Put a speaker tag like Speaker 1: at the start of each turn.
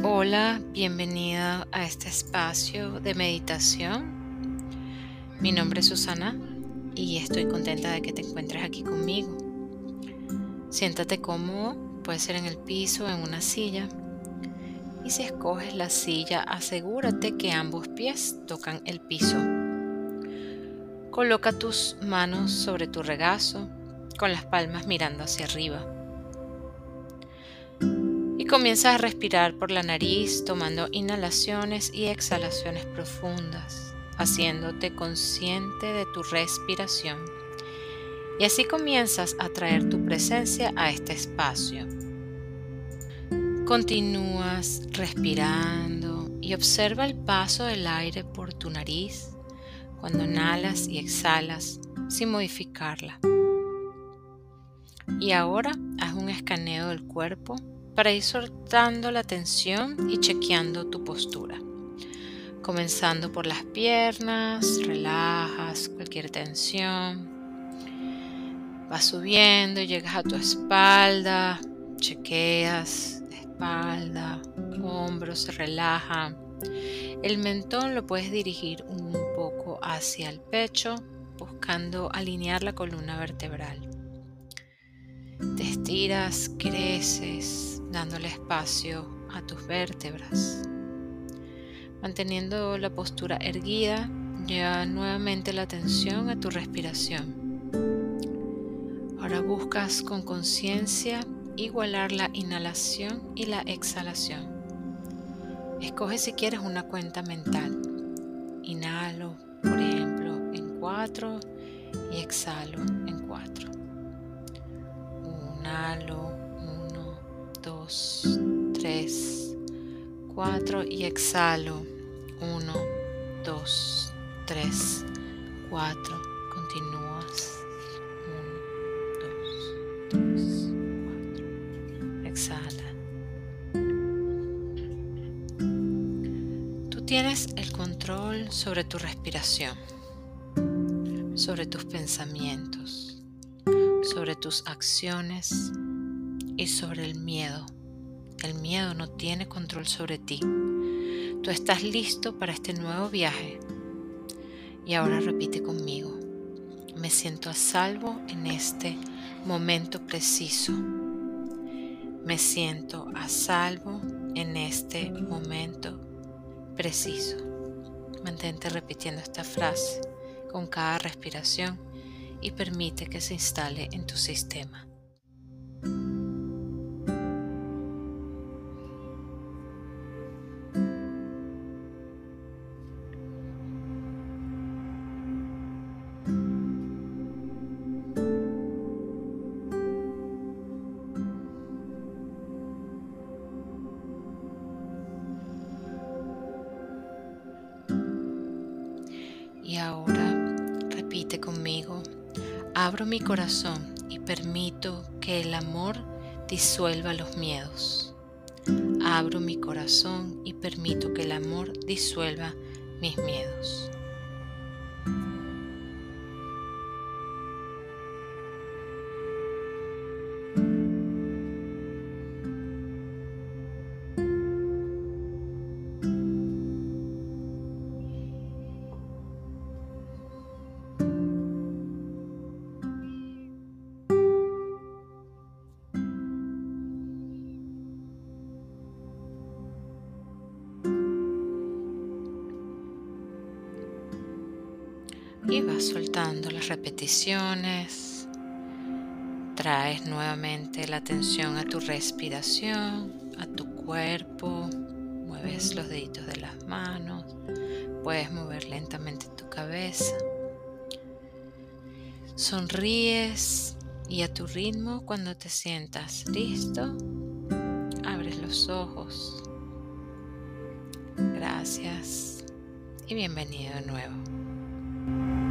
Speaker 1: Hola, bienvenida a este espacio de meditación. Mi nombre es Susana y estoy contenta de que te encuentres aquí conmigo. Siéntate cómodo, puede ser en el piso o en una silla. Y si escoges la silla, asegúrate que ambos pies tocan el piso. Coloca tus manos sobre tu regazo, con las palmas mirando hacia arriba. Y comienza a respirar por la nariz, tomando inhalaciones y exhalaciones profundas, haciéndote consciente de tu respiración. Y así comienzas a traer tu presencia a este espacio. Continúas respirando y observa el paso del aire por tu nariz cuando inhalas y exhalas sin modificarla. Y ahora haz un escaneo del cuerpo para ir soltando la tensión y chequeando tu postura. Comenzando por las piernas, relajas cualquier tensión. Vas subiendo, llegas a tu espalda, chequeas espalda, hombros se relajan. El mentón lo puedes dirigir un poco hacia el pecho, buscando alinear la columna vertebral. Te estiras, creces, dándole espacio a tus vértebras. Manteniendo la postura erguida, lleva nuevamente la atención a tu respiración. Ahora buscas con conciencia igualar la inhalación y la exhalación. Escoge si quieres una cuenta mental. Inhalo, por ejemplo, en 4 y exhalo en 4. Inhalo, 2, 3, 4 y exhalo. 1, 2, 3, 4. Continúas. 1, 2, 3, 4. Exhala. Tú tienes el control sobre tu respiración, sobre tus pensamientos, sobre tus acciones y sobre el miedo. El miedo no tiene control sobre ti. Tú estás listo para este nuevo viaje. Y ahora repite conmigo. Me siento a salvo en este momento preciso. Me siento a salvo en este momento preciso. Mantente repitiendo esta frase con cada respiración y permite que se instale en tu sistema. Y ahora repite conmigo, abro mi corazón y permito que el amor disuelva los miedos. Abro mi corazón y permito que el amor disuelva mis miedos. Y vas soltando las repeticiones. Traes nuevamente la atención a tu respiración, a tu cuerpo. Mueves los deditos de las manos. Puedes mover lentamente tu cabeza. Sonríes y a tu ritmo cuando te sientas listo, abres los ojos. Gracias y bienvenido de nuevo. Thank you.